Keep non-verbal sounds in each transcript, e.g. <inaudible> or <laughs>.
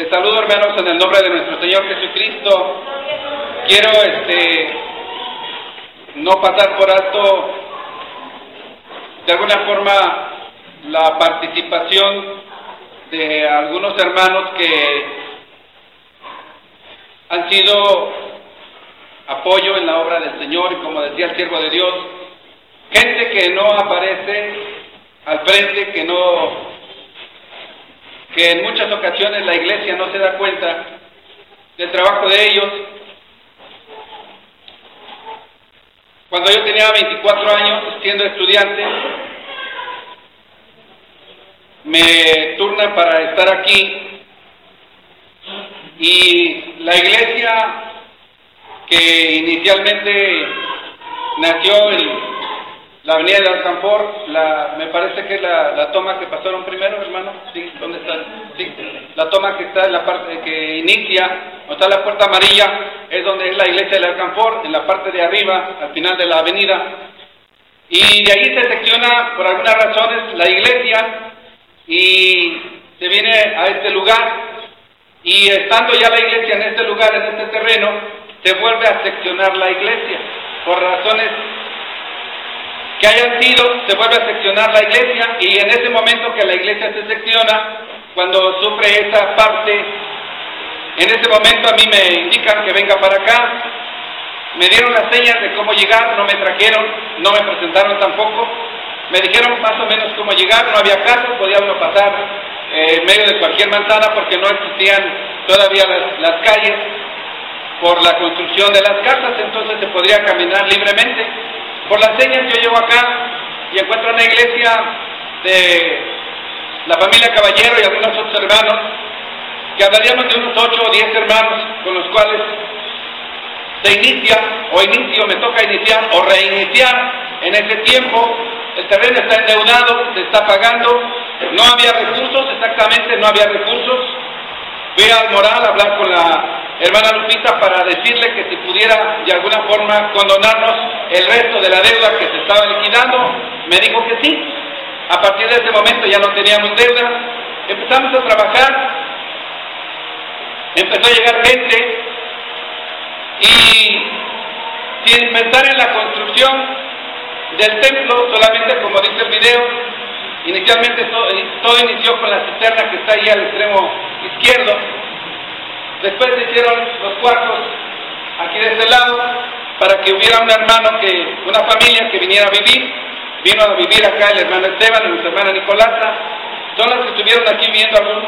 Les saludo hermanos en el nombre de nuestro Señor Jesucristo. Quiero este no pasar por alto de alguna forma la participación de algunos hermanos que han sido apoyo en la obra del Señor y como decía el siervo de Dios, gente que no aparece al frente, que no que en muchas ocasiones la iglesia no se da cuenta del trabajo de ellos. Cuando yo tenía 24 años, siendo estudiante, me turnan para estar aquí y la iglesia que inicialmente nació en la avenida de Alcampor, la, me parece que es la, toma que pasaron primero, hermano. Sí, ¿dónde está? Sí, la toma que está en la parte que inicia, donde está la puerta amarilla, es donde es la iglesia de Alcampor, en la parte de arriba, al final de la avenida. Y de ahí se secciona, por algunas razones, la iglesia y se viene a este lugar. Y estando ya la iglesia en este lugar, en este terreno, se vuelve a seccionar la iglesia por razones que hayan sido, se vuelve a seccionar la iglesia y en ese momento que la iglesia se secciona, cuando sufre esa parte, en ese momento a mí me indican que venga para acá, me dieron las señas de cómo llegar, no me trajeron, no me presentaron tampoco, me dijeron más o menos cómo llegar, no había caso, podía uno pasar eh, en medio de cualquier manzana porque no existían todavía las, las calles por la construcción de las casas, entonces se podría caminar libremente. Por las señas yo llego acá y encuentro una iglesia de la familia Caballero y algunos otros hermanos, que hablaríamos de unos ocho o diez hermanos con los cuales se inicia o inicio, me toca iniciar o reiniciar en ese tiempo. El terreno está endeudado, se está pagando, no había recursos, exactamente no había recursos. Fui al moral a hablar con la hermana Lupita para decirle que si pudiera de alguna forma condonarnos el resto de la deuda que se estaba liquidando. Me dijo que sí. A partir de ese momento ya no teníamos deuda. Empezamos a trabajar. Empezó a llegar gente y sin pensar en la construcción del templo, solamente como dice el video, inicialmente todo, todo inició con la cisterna que está ahí al extremo izquierdo Después se hicieron los cuartos aquí de este lado para que hubiera un hermano que, una familia que viniera a vivir. Vino a vivir acá el hermano Esteban y nuestra hermana Nicolasa. Son los que estuvieron aquí viviendo algún,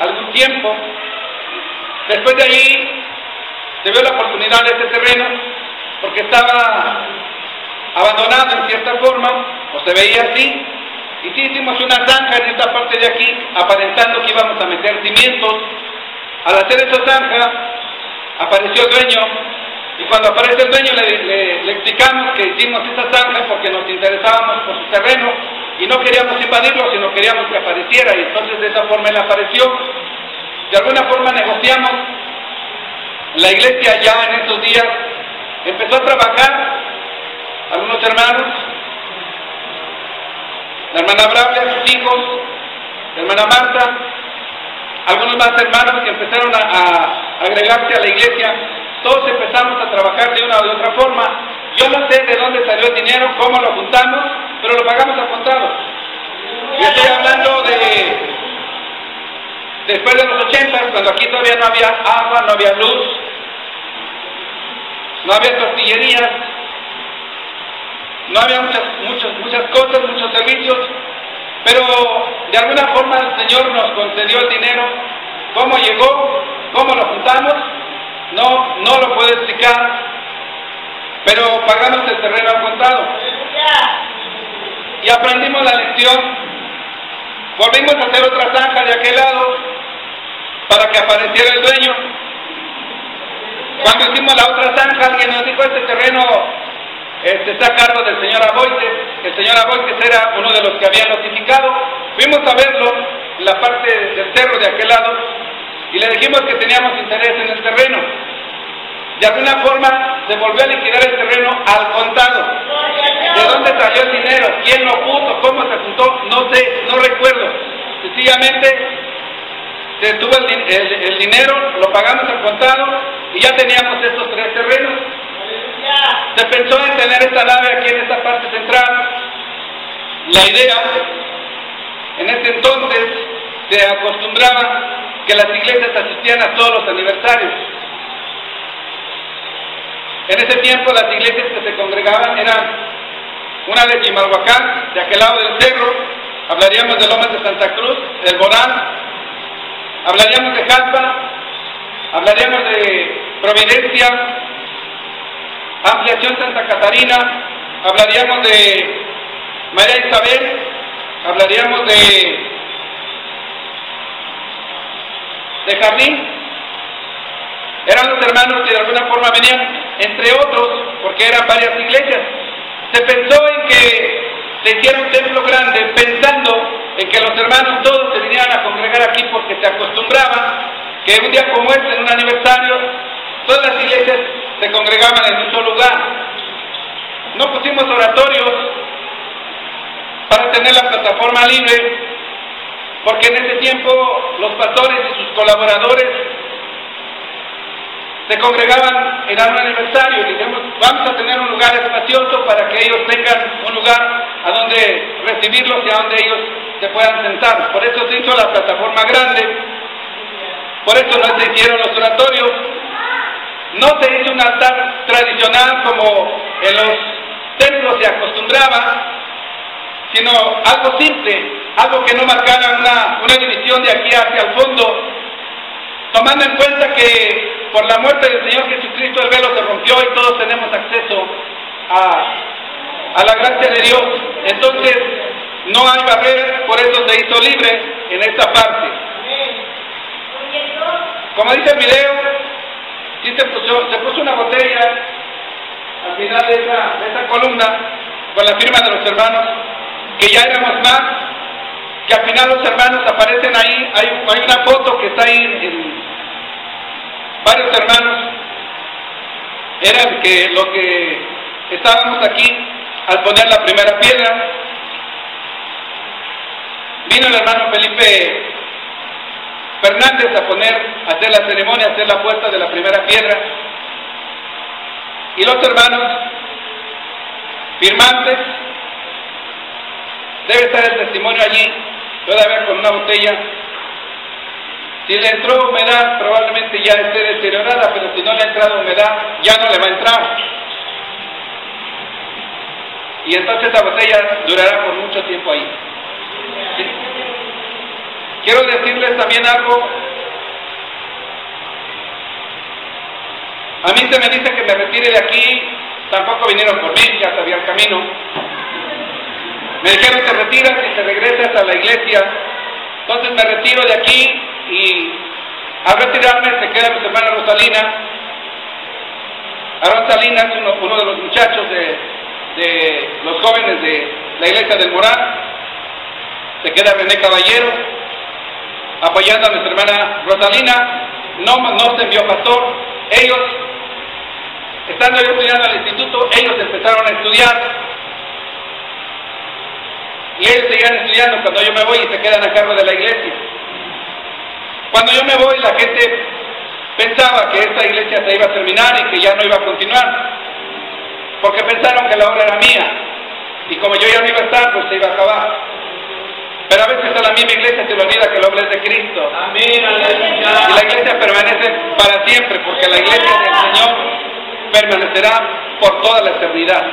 algún tiempo. Después de ahí se vio la oportunidad de este terreno porque estaba abandonado en cierta forma, o se veía así. Y sí hicimos una zanja en esta parte de aquí, aparentando que íbamos a meter cimientos. Al hacer esa zanja, apareció el dueño, y cuando aparece el dueño le, explicamos que hicimos esa zanja porque nos interesábamos por su terreno. Y no queríamos invadirlo, sino queríamos que apareciera, y entonces de esa forma él apareció. De alguna forma negociamos. La iglesia ya en estos días empezó a trabajar, algunos hermanos, la hermana Bravia, sus hijos, la hermana Marta, algunos más hermanos que empezaron a, agregarse a la iglesia, todos empezamos a trabajar de una u otra forma. Yo no sé de dónde salió el dinero, cómo lo juntamos, pero lo pagamos a contado. Y estoy hablando de después de los 80, cuando aquí todavía no había agua, no había luz, no había tortillerías, no había muchas, muchas, muchas cosas, muchos servicios, pero de alguna forma el Señor nos concedió el dinero. ¿Cómo llegó? ¿Cómo lo juntamos? No, no lo puedo explicar. Pero pagamos el terreno al contado. Y aprendimos la lección. Volvimos a hacer otra zanja de aquel lado para que apareciera el dueño. Cuando hicimos la otra zanja, alguien nos dijo, este terreno este, está a cargo del señor Aboites. El señor Aboites era uno de los que había notificado. Fuimos a verlo en la parte del cerro de aquel lado y le dijimos que teníamos interés en el terreno. De alguna forma se volvió a liquidar el terreno al contado. ¿De dónde salió el dinero? ¿Quién lo puso? ¿Cómo se juntó? No sé, no recuerdo. Sencillamente se tuvo el, dinero, lo pagamos al contado y ya teníamos estos tres terrenos. Se pensó en tener esta nave aquí en esta parte central. La idea, en ese entonces, se acostumbraba que las iglesias asistían a todos los aniversarios. En ese tiempo las iglesias que se congregaban eran una de Chimalhuacán, de aquel lado del cerro, hablaríamos de Lomas de Santa Cruz, el Borán, hablaríamos de Jalpa, hablaríamos de Providencia, Ampliación Santa Catarina, hablaríamos de María Isabel, hablaríamos de, de Jardín, eran los hermanos que de alguna forma venían, entre otros, porque eran varias iglesias. Se pensó en que se hiciera un templo grande pensando en que los hermanos todos se vinieran a congregar aquí porque se acostumbraban que un día como este, en un aniversario, todas las iglesias se congregaban en un solo lugar. No pusimos oratorios para tener la plataforma libre, porque en ese tiempo los pastores y sus colaboradores se congregaban en un aniversario dijimos, vamos a tener un lugar espacioso para que ellos tengan un lugar a donde recibirlos y a donde ellos se puedan sentar. Por eso se hizo la plataforma grande, por eso no se hicieron los oratorios, no se hizo un altar tradicional como en los templos se acostumbraba, sino algo simple, algo que no marcara una, división de aquí hacia el fondo, tomando en cuenta que por la muerte del Señor Jesucristo el velo se rompió y todos tenemos acceso a, a la gracia de Dios. Entonces, no hay barreras, por eso se hizo libre en esta parte. Como dice el video, sí se puso, una botella al final de esa, columna con la firma de los hermanos, que ya éramos más, que al final los hermanos aparecen ahí, hay, hay una foto que está ahí en, varios hermanos eran que lo que estábamos aquí al poner la primera piedra. Vino el hermano Felipe Fernández a poner, a hacer la ceremonia, a hacer la puesta de la primera piedra. Y los hermanos firmantes, debe estar el testimonio allí, todavía con una botella si le entró humedad, probablemente ya esté deteriorada, pero si no le ha entrado humedad, ya no le va a entrar. Y entonces la botella durará por mucho tiempo ahí. Quiero decirles también algo. A mí se me dice que me retire de aquí, tampoco vinieron por mí, ya sabía el camino. Me dijeron que retiras y te regresas a la iglesia. Entonces me retiro de aquí y al retirarme se queda mi hermana Rosalina. A Rosalina es uno, de los muchachos de, de, los jóvenes de la iglesia del Morán. Se queda René Caballero apoyando a nuestra hermana Rosalina. No, no se envió pastor. Ellos, estando yo estudiando al instituto, ellos empezaron a estudiar. Y ellos seguían estudiando cuando yo me voy y se quedan a cargo de la iglesia. Cuando yo me voy, la gente pensaba que esta iglesia se iba a terminar y que ya no iba a continuar, porque pensaron que la obra era mía, y como yo ya no iba a estar, pues se iba a acabar. Pero a veces a la misma iglesia se le olvida que obra es de Cristo. Amén, Y la iglesia permanece para siempre, porque la iglesia del Señor permanecerá por toda la eternidad.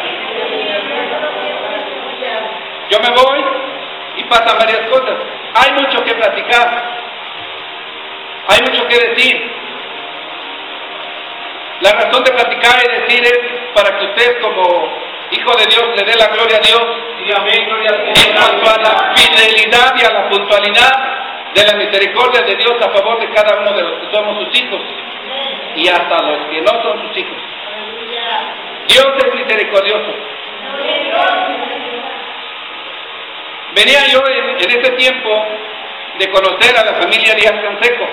Yo me voy y pasan varias cosas. Hay mucho que platicar. Hay mucho que decir. La razón de platicar y decir es para que usted como hijo de Dios le dé la gloria a Dios. Y amén, gloria a Dios. En cuanto a la fidelidad y a la puntualidad de la misericordia de Dios a favor de cada uno de los que somos sus hijos y hasta los que no son sus hijos. Dios es misericordioso. Venía yo en, en ese tiempo de conocer a la familia Díaz Canseco.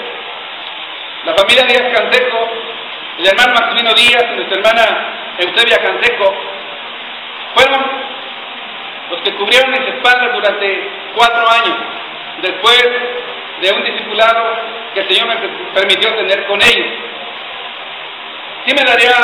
La familia Díaz Canseco, el hermano Maximino Díaz y nuestra hermana Eusebia Canseco, fueron los que cubrieron mis espaldas durante cuatro años, después de un discipulado que el Señor me permitió tener con ellos. Sí me daría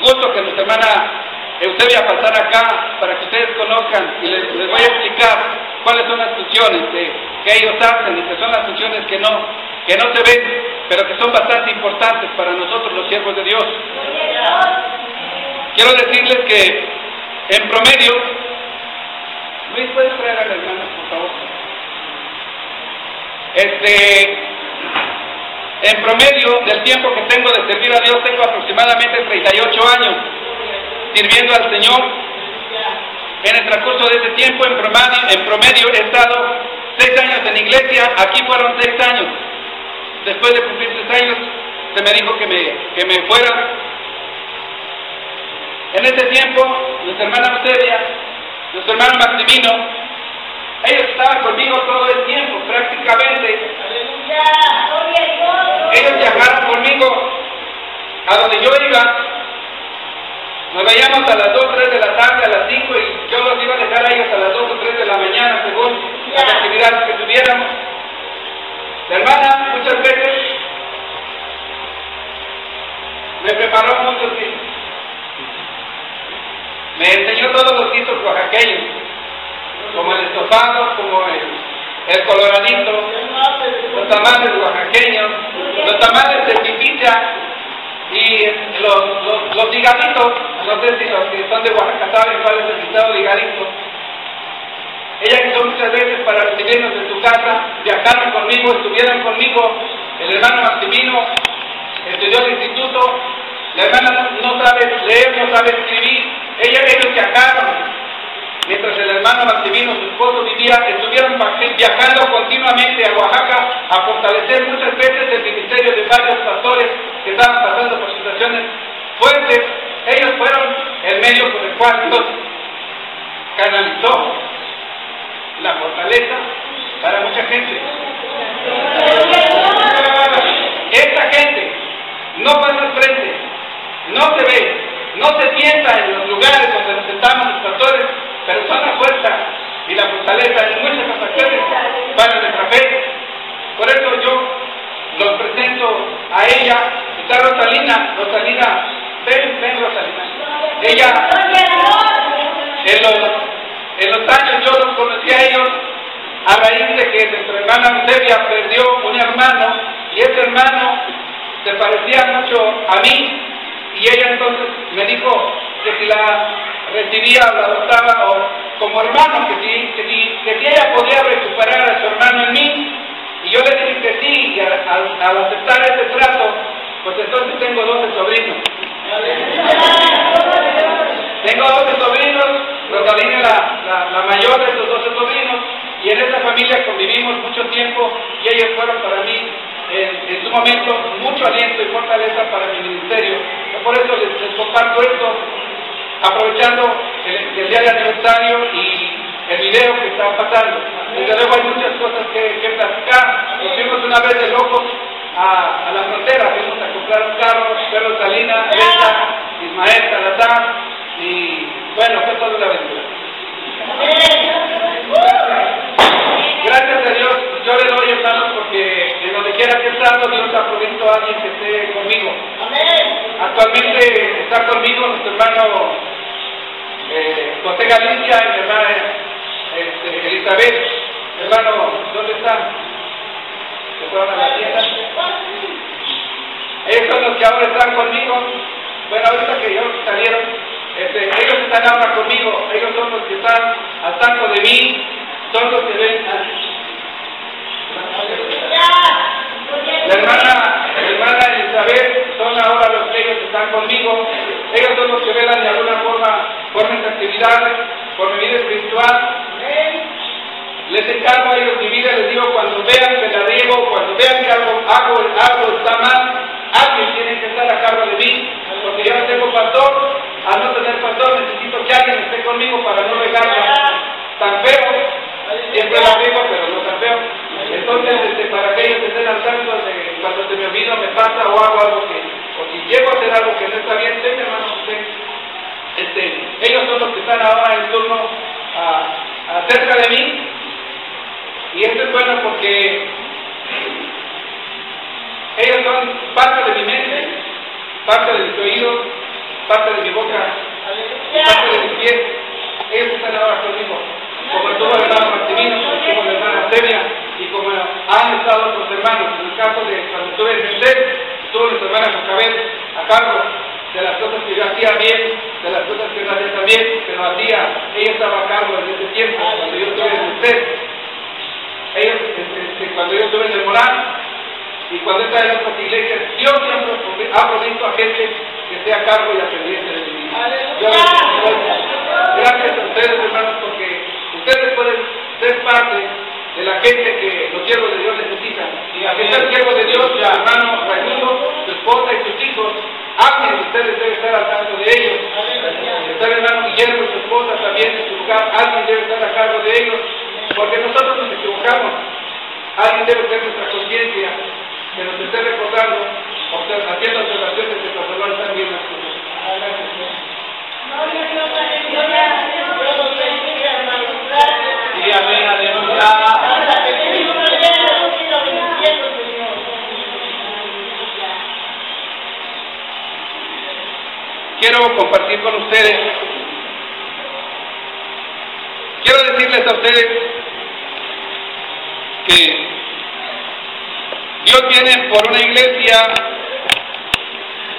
gusto que nuestra hermana Eusebia pasara acá para que ustedes conozcan y les, voy a explicar cuáles son las funciones que ellos hacen y que son las funciones que no, que no se ven, pero que son bastante importantes para nosotros los siervos de Dios. Quiero decirles que en promedio, Luis, ¿puedes traer a la hermana, por favor? Este, en promedio del tiempo que tengo de servir a Dios, tengo aproximadamente 38 años sirviendo al Señor. En el transcurso de ese tiempo, en promedio, en promedio he estado seis años en iglesia, aquí fueron seis años. Después de cumplir seis años, se me dijo que me, que me fuera. En ese tiempo, nuestra hermana Eusebia, nuestro hermano Maximino, ellos estaban conmigo todo el tiempo, prácticamente. Ellos viajaron conmigo a donde yo iba. Nos veíamos a las 2, 3 de la tarde, a las 5 y yo los iba a dejar a ellos a las 2 o 3 de la mañana, según las actividades que tuviéramos. La hermana muchas veces me preparó muchos. Me enseñó todos los guisos oaxaqueños, como el estofado, como el, el coloradito, los tamales oaxaqueños, los tamales de pipicha y los, los, los ligaditos, no sé si que son de Oaxaca saben cuál es el ligadito ella quiso muchas veces para recibirnos en su casa, viajaron conmigo, estuvieron conmigo. El hermano Maximino estudió el instituto. La hermana no sabe leer, no sabe escribir. Ella, ellos viajaron. Mientras el hermano Maximino, su esposo, vivía, estuvieron viajando continuamente a Oaxaca a fortalecer muchas veces el ministerio de varios pastores que estaban pasando por situaciones fuertes. Ellos fueron el medio por el cual Dios canalizó la fortaleza para mucha gente. Esta gente no pasa al frente, no se ve, no se sienta en los lugares donde nos sentamos los pastores, pero son la fuerza y la fortaleza en muchas ocasiones para nuestra fe. Por eso yo los presento a ella, está Rosalina, Rosalina, ven, ven Rosalina. Ella en los en los años yo los conocí a ellos a raíz de que nuestra hermana Eusebia perdió un hermano y ese hermano se parecía mucho a mí y ella entonces me dijo que si la recibía o la adoptaba o como hermano, que si, que si, ella podía recuperar a su hermano en mí y yo le dije que sí y al, aceptar ese trato pues entonces tengo 12 sobrinos. Tengo 12 sobrinos, Rosalina la, la, mayor de estos 12 sobrinos, y en esa familia convivimos mucho tiempo y ellos fueron para mí en, su momento mucho aliento y fortaleza para mi ministerio. Por eso les, comparto esto, aprovechando el, día de aniversario y el video que está pasando. Desde luego hay muchas cosas que, que platicar. Nos fuimos una vez de locos a, la frontera, fuimos a comprar un carro, Pedro Salina, Ismael Salazar, y bueno, fue toda una aventura. A yo le doy hermanos porque en donde quiera que estando, Dios ha provisto a alguien que esté conmigo. Actualmente está conmigo nuestro hermano eh, José Galicia y mi hermana este, Elizabeth. Hermano, ¿dónde están? ¿Se fueron a la tienda? Ellos son los que ahora están conmigo. Bueno, ahorita que ellos salieron, este, ellos están ahora conmigo, ellos son los que están al tanto de mí, son los que ven. La hermana, la hermana Elizabeth son ahora los que ellos están conmigo, ellos son los que velan de alguna forma por mis actividades, por mi vida espiritual. Les encargo a ellos mi vida, les digo, cuando vean que la riego, cuando vean que algo, hago, algo está mal, alguien tiene que estar a cargo de mí, porque yo no tengo pastor, al no tener pastor necesito que alguien esté conmigo para no regarla tan feo, siempre la riego, pero no tan feo. Entonces, este, para que ellos estén al tanto de cuando se me olvida, me pasa o hago algo que, o si llego a hacer algo que no está bien, tenga hermano usted. Este, ellos son los que están ahora en turno a, cerca de mí y esto es bueno porque Ellos son parte de mi mente, parte de mis oídos, parte de mi boca, parte de mis pies. Ellos están ahora conmigo. Como estuvo el hermano Martimino, como estuvo la hermana como han estado otros hermanos. En el caso de cuando estuve en el CEP, estuvo nuestra hermana Jocabel a cargo de las cosas que yo hacía bien, de las cosas que no hacía también, pero hacía, ella estaba a cargo en ese tiempo, cuando yo estuve en el CEP. Ellos, este, este, cuando yo estuve en el Morán, y cuando está en otras iglesias, Dios siempre ha provisto a gente que esté a cargo y a pendiente de mí. Yo gracias a ustedes, hermanos, porque ustedes pueden ser parte de la gente que los siervos de Dios necesitan. Y al ser siervo de Dios, ya hermano Raimundo, su esposa y sus hijos, alguien de ustedes debe estar al tanto de ellos. Está el hermano Guillermo y su esposa también en su lugar, alguien debe estar a cargo de ellos, porque nosotros nos equivocamos. Alguien debe ser nuestra conciencia que nos esté recordando, haciendo observaciones de están bien las cosas. Sí, amén, aleluya. Quiero compartir con ustedes, quiero decirles a ustedes que Dios viene por una iglesia,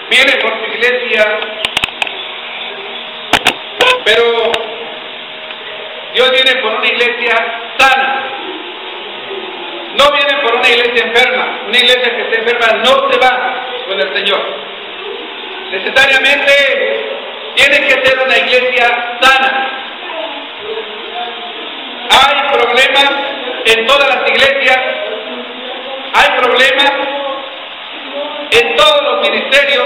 viene por su iglesia, pero Dios viene por una iglesia sana. No viene por una iglesia enferma. Una iglesia que esté enferma no se va con el Señor. Necesariamente tiene que ser una iglesia sana. Hay problemas en todas las iglesias. Hay problemas en todos los ministerios,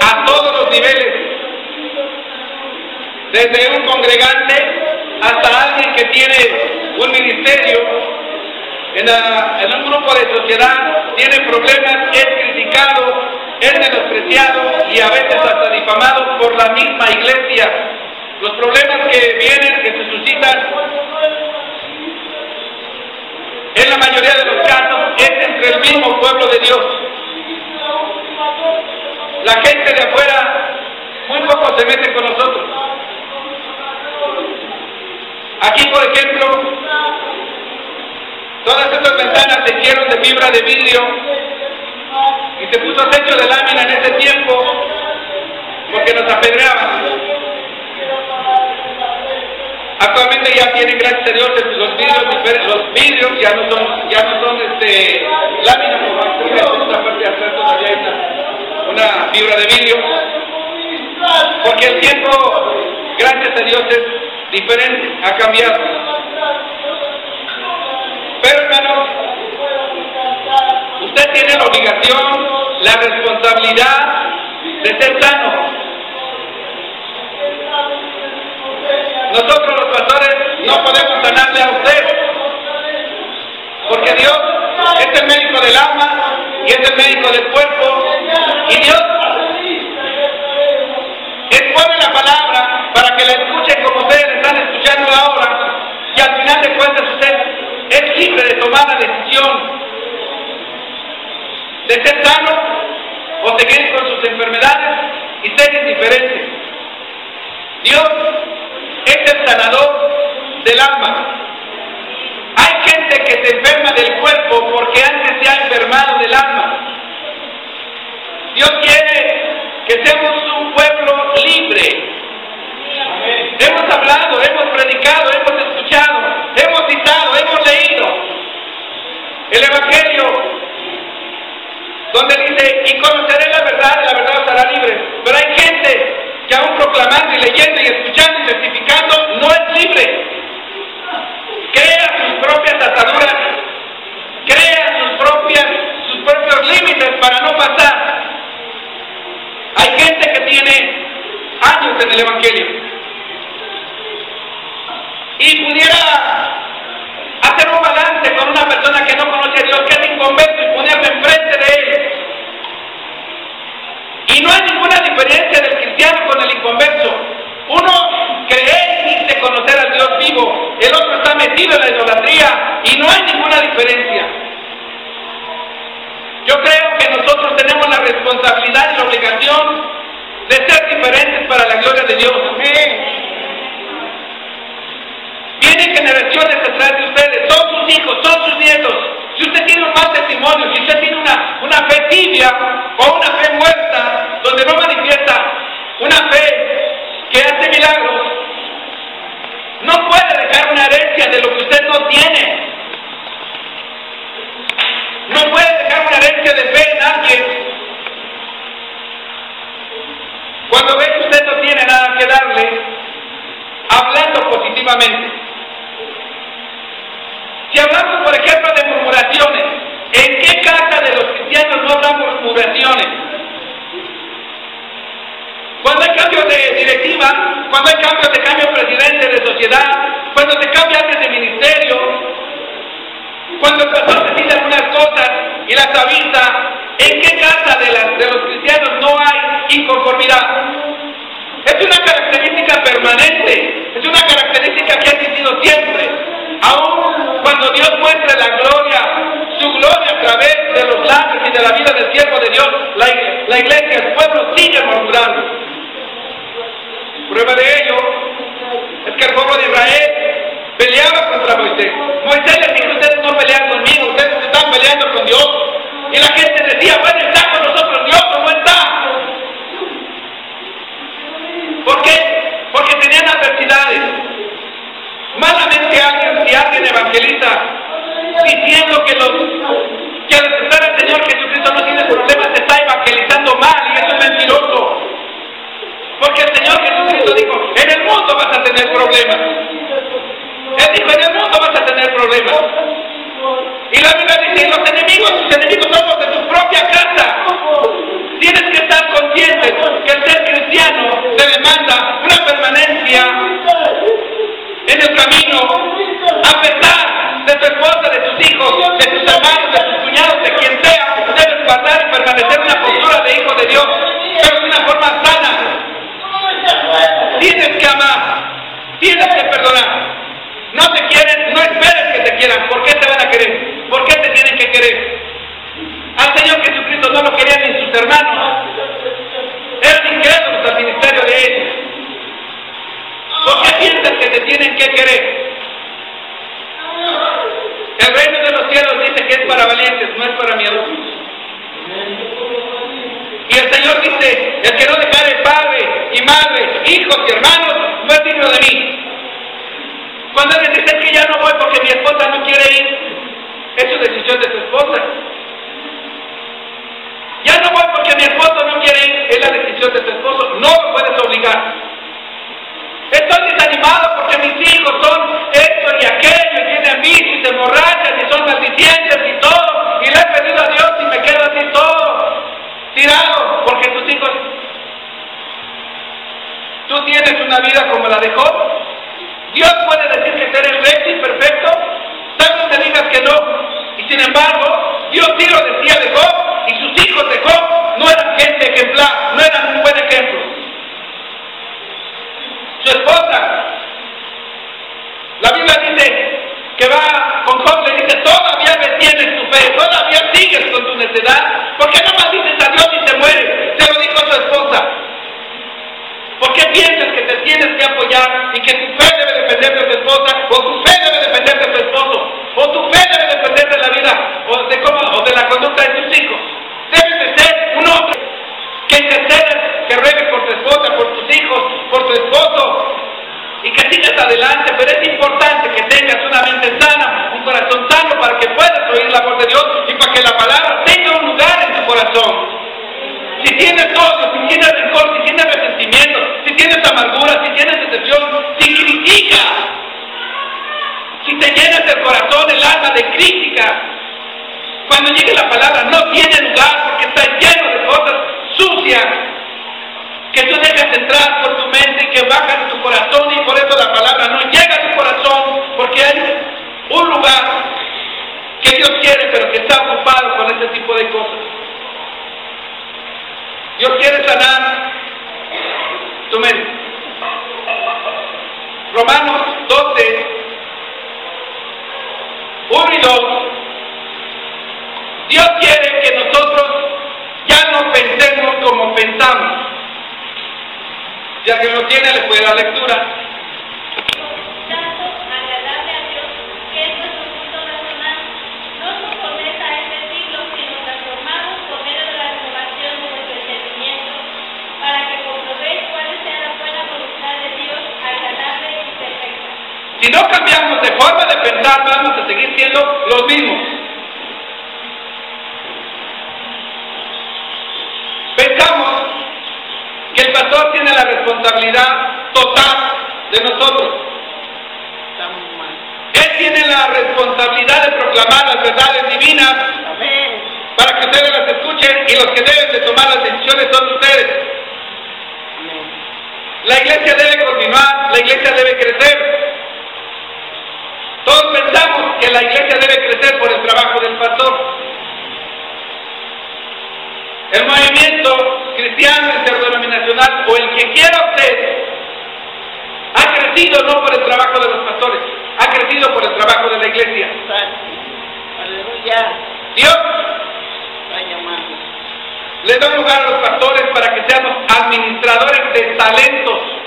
a todos los niveles, desde un congregante hasta alguien que tiene un ministerio, en, en un grupo de sociedad, tiene problemas, es criticado, es menospreciado y a veces hasta difamado por la misma iglesia. Los problemas que vienen, que se suscitan en la mayoría de los casos es entre el mismo pueblo de Dios. La gente de afuera muy poco se mete con nosotros. Aquí, por ejemplo, todas estas ventanas se hicieron de fibra de vidrio y se puso techo de lámina en ese tiempo porque nos apedreaban. Actualmente ya tienen, gracias a Dios, los vidrios, los vidrios ya no son, ya no son este, láminas como antes, esta parte de atrás todavía hay una, una fibra de vidrio. Porque el tiempo, gracias a Dios, es diferente, ha cambiado. Pero hermanos, usted tiene la obligación, la responsabilidad de ser sano. Nosotros los pastores no podemos sanarle a usted, porque Dios es el médico del alma y es el médico del cuerpo, y Dios expone la palabra para que la escuchen como ustedes están escuchando ahora, y al final de cuentas usted es libre de tomar la decisión de ser sano o seguir con sus enfermedades y ser indiferente. Dios es el sanador del alma. Hay gente que se enferma del cuerpo porque antes se ha enfermado del alma. Dios quiere que seamos un pueblo libre. Hemos hablado, hemos predicado, hemos escuchado, hemos citado, hemos leído el Evangelio donde dice, y conoceré la verdad, y la verdad os hará libre. Pero hay gente que aún proclamando y leyendo y escuchando y testificando no es libre. Crea sus propias ataduras, crea sus, propias, sus propios límites para no pasar. Hay gente que tiene años en el Evangelio y pudiera hacer un balance con una persona que no conoce a Dios, que diferencia del cristiano con el inconverso. Uno cree y dice conocer al Dios vivo, el otro está metido en la idolatría y no hay ninguna diferencia. Yo creo que nosotros tenemos la responsabilidad y la obligación de ser diferentes para la gloria de Dios. Vienen generaciones atrás de ustedes, son sus hijos, son sus nietos, si usted tiene un mal testimonio, si usted tiene una, una fe tibia o una fe muerta, donde no manifiesta una fe que hace milagros, no puede dejar una herencia de lo que usted no tiene. No puede dejar una herencia de fe en alguien. Cuando ve que usted no tiene nada que darle, hablando positivamente. Si hablamos, por ejemplo, de murmuraciones, ¿en qué casa de los cristianos no habrá murmuraciones? Cuando hay cambios de directiva, cuando hay cambios de cambio presidente de sociedad, cuando se cambia alguien de ministerio, cuando el pastor decide algunas cosas y las avisa, ¿en qué casa de los cristianos no hay inconformidad? Es una característica permanente, es una característica que ha existido siempre. Aún cuando Dios muestra la gloria, su gloria a través de los labios y de la vida del siervo de Dios, la, iglesia, el pueblo sigue murmurando. Prueba de ello es que el pueblo de Israel peleaba contra Moisés. Moisés les dijo, ustedes no pelean conmigo, ustedes están peleando con Dios. Y la gente decía, bueno, está con nosotros Dios o no está. ¿Por qué? Porque tenían adversidades. Malamente alguien, si alguien evangeliza diciendo que los que al aceptar al Señor Jesucristo no tiene problemas, se está evangelizando mal y eso es mentiroso. Porque el Señor Jesucristo dijo, en el mundo vas a tener problemas. Él dijo, en el mundo vas a tener problemas. Y la Biblia dice, los enemigos, tus enemigos son los de tu propia casa. Tienes que estar consciente que el ser cristiano te demanda una permanencia en el camino, a pesar de tu esposa, de tus hijos, de tus hermanos, de tus cuñados, de quien sea, debes en una postura de hijo de Dios, pero de una forma sana, Tienes que amar, tienes que perdonar. No te quieren, no esperes que te quieran. ¿Por qué te van a querer? ¿Por qué te tienen que querer? Al Señor Jesucristo no lo querían ni sus hermanos. Eran incrédulos al ministerio de ellos. ¿Por qué piensas que te tienen que querer? El reino de los cielos dice que es para valientes, no es para miedosos. Y el Señor dice, el que no declare padre y madre, hijos y hermanos, no es digno de mí. Cuando alguien dice que ya no voy porque mi esposa no quiere ir, es su decisión de su esposa. Ya no voy porque mi esposo no quiere ir, es la decisión de su esposo, no lo puedes obligar. Estoy desanimado porque mis hijos son esto y aquello, y tienen vicio y se emborrachan y son maldicientes y todo, y le he pedido a Dios y me quedo así todo, tirado, porque tus hijos, tú una vida como la de Job. Dios puede decir que eres recto y perfecto, tal vez te digas que no, y sin embargo, Dios sí lo decía de Job, y sus hijos de Job no eran gente ejemplar, no eran un buen ejemplo. Su esposa, la Biblia dice que va con Job, le dice, todavía me tienes tu fe, todavía sigues con tu necedad, ¿por qué no maldices a Dios y te mueres? Se lo dijo su esposa. ¿Por qué piensas tienes que apoyar y que tu fe debe depender de tu esposa o tu fe debe depender de tu esposo o tu fe debe depender de la vida o de, cómo, o de la conducta de tus hijos? Debes de ser un hombre que intercedas, que ruegue por tu esposa, por tus hijos, por tu esposo y que sigas adelante, pero es importante que tengas una mente sana, un corazón sano para que puedas oír la voz de Dios y para que la palabra tenga un lugar en tu corazón. Si tienes odio, si tienes rencor, si tienes resentimiento, si tienes amargura, si tienes decepción, si criticas, si te llenas el corazón, el alma de crítica, cuando llegue la palabra no tiene lugar porque está lleno de cosas sucias que tú dejas entrar por tu mente y que bajan en tu corazón y por eso la palabra no llega a tu corazón porque hay un lugar que Dios quiere pero que está ocupado con ese tipo de cosas. Dios quiere sanar tu mente. Romanos 12, 1 y 2. Dios quiere que nosotros ya no pensemos como pensamos. Si alguien lo tiene, le puede dar lectura. Santo, agradable a Dios, que es nuestro culto nacional, no conformes a este siglo, sino transformados por medio de la renovación de nuestro entendimiento, para que comprobéis cuál sea la buena voluntad de Dios, agradable y perfecta. Si no cambiamos de forma de pensar, vamos a seguir siendo los mismos. Pensamos que el pastor tiene la responsabilidad total de nosotros. Él tiene la responsabilidad de proclamar las verdades divinas para que ustedes las escuchen y los que deben de tomar las decisiones son ustedes. La iglesia debe continuar, la iglesia debe crecer. Todos pensamos que la iglesia debe crecer por el trabajo del pastor. El movimiento cristiano interdenominacional o el que quiera usted ha crecido no por el trabajo de los pastores, ha crecido por el trabajo de la iglesia. Aleluya. Dios le da lugar a los pastores para que seamos administradores de talentos.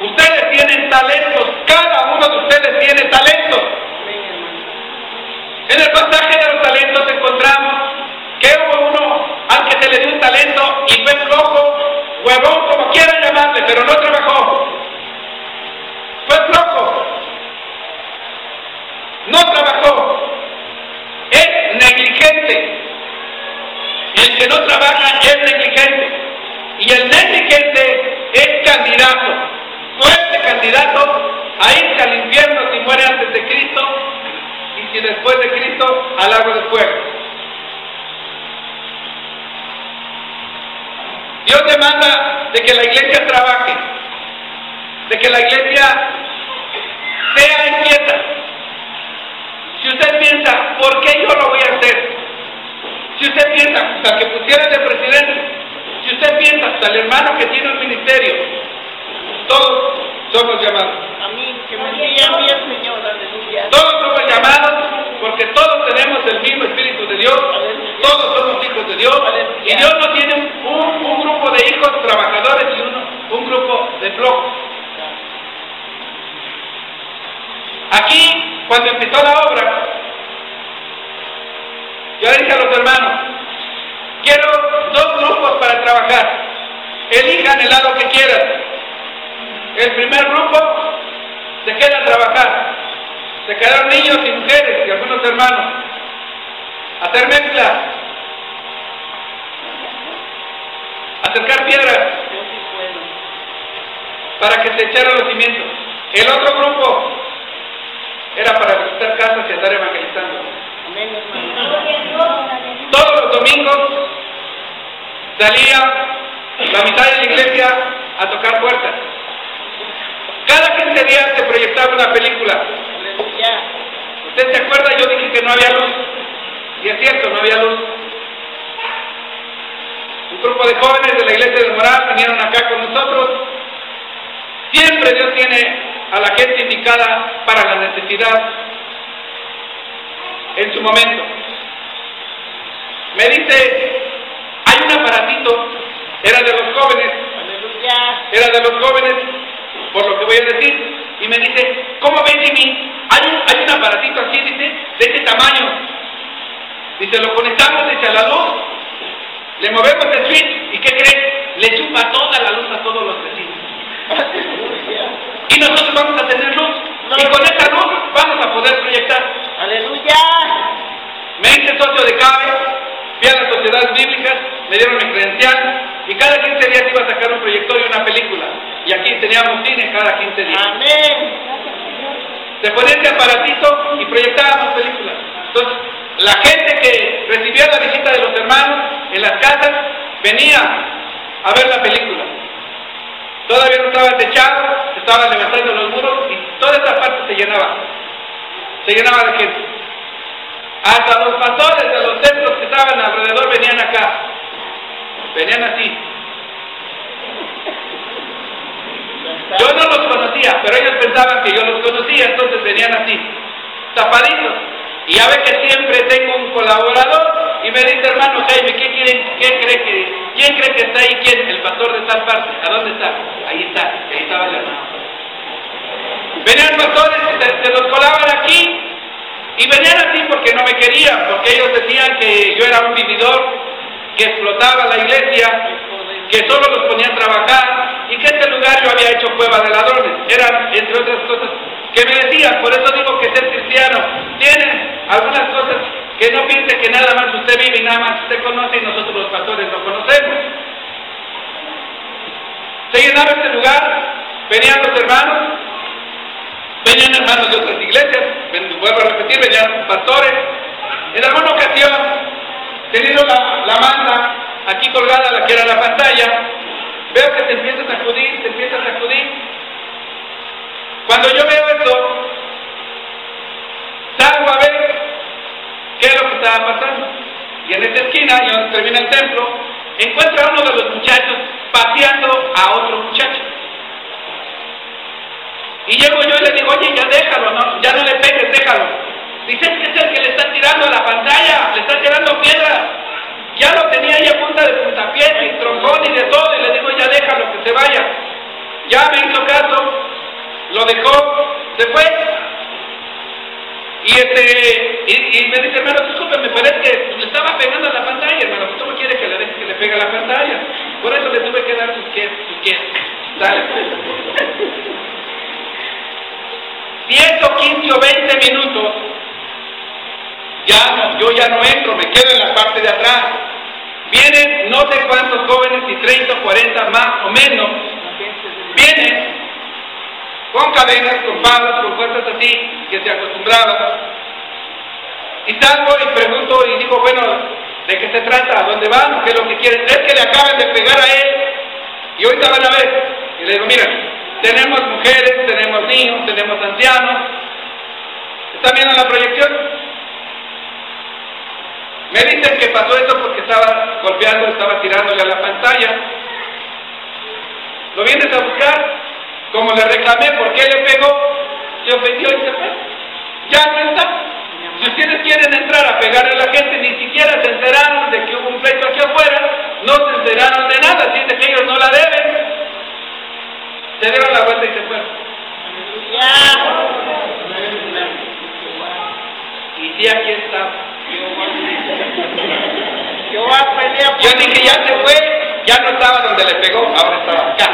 Ustedes tienen talentos, cada uno de ustedes tiene talentos. Amén, hermano. En el pasaje de los talentos encontramos que hubo uno al que se le dio un talento y fue flojo, huevón, como quieran llamarle, pero no trabajó. Fue flojo. No trabajó. Es negligente. El que no trabaja es negligente. Y el negligente es candidato. Fuerte candidato a irse al infierno si muere antes de Cristo y después de Cristo al lago de fuego. Dios demanda de que la iglesia trabaje, de que la iglesia sea inquieta. Si usted piensa, ¿por qué yo lo voy a hacer? Si usted piensa, hasta que pusieran de presidente, si usted piensa, hasta el hermano que tiene un ministerio, todos somos llamados. A mí, que me envíe a mí el Señor. Aleluya. Todos somos llamados porque todos tenemos el mismo Espíritu de Dios, todos somos hijos de Dios, y Dios no tiene un, un grupo de hijos trabajadores y uno, un grupo de flojos. Aquí, cuando empezó la obra, yo le dije a los hermanos, quiero dos grupos para trabajar, elijan el lado que quieran. El primer grupo se queda a trabajar, se quedaron niños y mujeres y algunos hermanos, a hacer mezcla, acercar piedras para que se echaran los cimientos. El otro grupo era para visitar casas y andar evangelizando. A. Todos los domingos salía la mitad de la iglesia a tocar puertas. Cada 15 días se proyectaba una película. ¿Usted se acuerda? Yo dije que no había luz. Y es cierto, no había luz. Un grupo de jóvenes de la iglesia del Moral vinieron acá con nosotros. Siempre Dios tiene a la gente indicada para la necesidad en su momento. Me dice, hay un aparatito, era de los jóvenes, era de los jóvenes, por lo que voy a decir, y me dice, ¿cómo ves Jimmy? Hay un, hay un aparatito así, dice, de este tamaño. Dice, lo conectamos dice, a la luz, le movemos el switch, ¿y qué crees? Le chupa toda la luz a todos los vecinos. Y nosotros vamos a tener luz, y con esa luz vamos a poder proyectar. Aleluya. Me hice socio de CABE, fui a las sociedades bíblicas, me dieron mi credencial, y cada 15 días iba a sacar un proyector y una película. Y aquí teníamos cine cada 15 días. Amén. Se ponía este aparatito y proyectábamos películas. Entonces, la gente que recibía la visita de los hermanos en las casas venía a ver la película. Todavía no estaba techado, se estaban levantando los muros y toda esta parte se llenaba. Se llenaba de gente. Hasta los pastores de los templos que estaban alrededor venían acá. Venían así. Yo no los conocía, pero ellos pensaban que yo los conocía, entonces venían así, tapaditos. Y ya ve que siempre tengo un colaborador y me dice, hermano Jaime, ¿qué quieren, qué cree que, quién cree que está ahí? ¿Quién? El pastor de tal parte. ¿A dónde está? Ahí está, ahí estaba el hermano. Venían pastores y se, se los colaban aquí y venían así porque no me querían, porque ellos decían que yo era un vividor, que explotaba la iglesia, que solo los ponía a trabajar y que este lugar yo había hecho cueva de ladrones. Eran, entre otras cosas, que me decían, por eso digo que ser cristiano tiene algunas cosas que no piense que nada más usted vive y nada más usted conoce y nosotros los pastores no conocemos. Se llenaba este lugar, venían los hermanos, venían hermanos de otras iglesias, vuelvo a repetir, venían pastores. En alguna ocasión, teniendo la, la manta aquí colgada, la que era la pantalla, veo que se empieza a sacudir, se empieza a sacudir. Cuando yo veo esto, salgo a ver qué es lo que estaba pasando. Y en esta esquina, y donde termina el templo, encuentro a uno de los muchachos paseando a otro muchacho. Y llego yo y le digo, oye, ya déjalo, ya no le pegues, déjalo. Dice, que es el que le está tirando la pantalla, le está tirando piedras. Ya lo tenía ahí a punta de puntapié y troncón y de todo, y le digo, ya déjalo, que se vaya. Ya me hizo caso, lo dejó, se fue. Y este, y, me dice, hermano, discúlpeme, pero es que le estaba pegando a la pantalla, hermano, pues ¿cómo quiere que le deje que le pegue a la pantalla? Por eso le tuve que dar sus quies, sus. Dale. <laughs> 10 o 15 o 20 minutos, yo ya no entro, me quedo en la parte de atrás. Vienen no sé cuántos jóvenes, si 30 o 40 más o menos, vienen con cadenas, con palos, con cosas así, que se acostumbraban. Y salgo y pregunto y digo, bueno, ¿de qué se trata? ¿A dónde van? ¿Qué es lo que quieren? Es que le acaban de pegar a él y ahorita van a ver. Y le digo, mira, tenemos mujeres, tenemos niños, tenemos ancianos. ¿Están viendo la proyección? Me dicen que pasó eso porque estaba golpeando, estaba tirándole a la pantalla. ¿Lo vienes a buscar? Como le reclamé por qué le pegó, se ofendió y se fue. Ya no está. Si ustedes quieren entrar a pegarle a la gente, ni siquiera se enteraron de que hubo un pleito aquí afuera, no se enteraron de nada, de que ellos no la deben. Se dieron la vuelta y se fueron. Y sí, aquí está. Yo voy a Yo dije, ya se fue, ya no estaba donde le pegó, ahora estaba acá.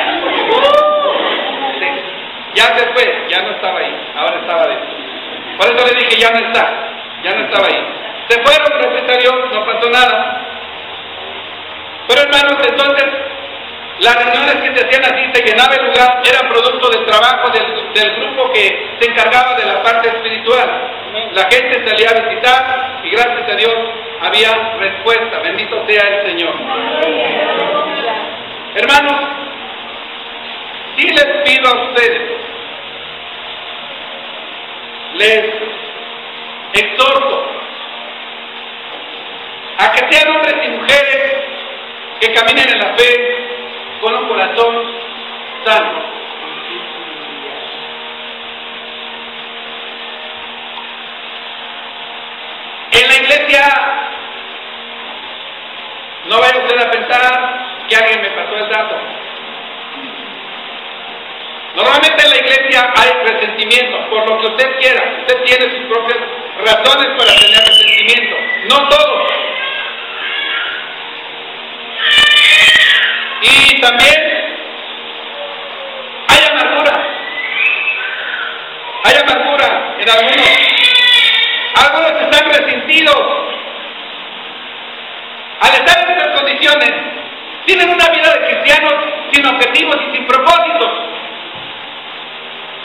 Ya se fue, ya no estaba ahí, ahora estaba adentro. Por eso le dije, ya no está, ya no estaba ahí. Se fueron, Dios, no pasó nada. Pero hermanos, entonces, las reuniones que se hacían así, se llenaba el lugar, era producto del trabajo del grupo que se encargaba de la parte espiritual. La gente salía a visitar y gracias a Dios había respuesta. Bendito sea el Señor. Hermanos, sí les pido a ustedes, les exhorto a que sean hombres y mujeres que caminen en la fe con un corazón sano. En la iglesia, no vaya usted a pensar que alguien me pasó el dato. Normalmente en la iglesia hay resentimiento, por lo que usted quiera. Usted tiene sus propias razones para tener resentimiento. No todos. Y también hay amargura. Hay amargura en algunos. Están resentidos. Al estar en esas condiciones, tienen una vida de cristianos sin objetivos y sin propósitos.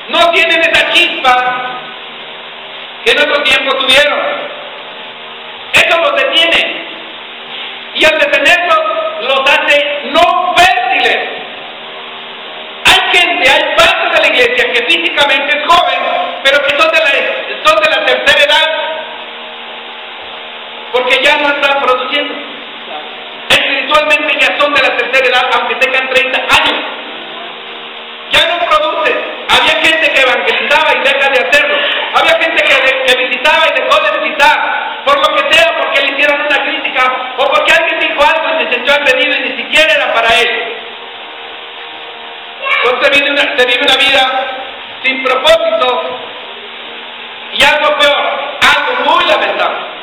No tienen esa chispa que en otro tiempo tuvieron. Eso los detiene. Y al detenerlos, los hace no fértiles. Hay gente, hay parte de la iglesia que físicamente es joven, pero que son de la, son de la tercera porque ya no están produciendo. Espiritualmente ya son de la tercera edad, aunque tengan 30 años. Ya no producen. Había gente que evangelizaba y deja de hacerlo. Había gente que, visitaba y dejó de visitar. Por lo que sea, porque le hicieron una crítica o porque alguien dijo algo y se sintió agredido y ni siquiera era para él. Entonces vive una, se vive una vida sin propósito y algo peor, algo muy lamentable.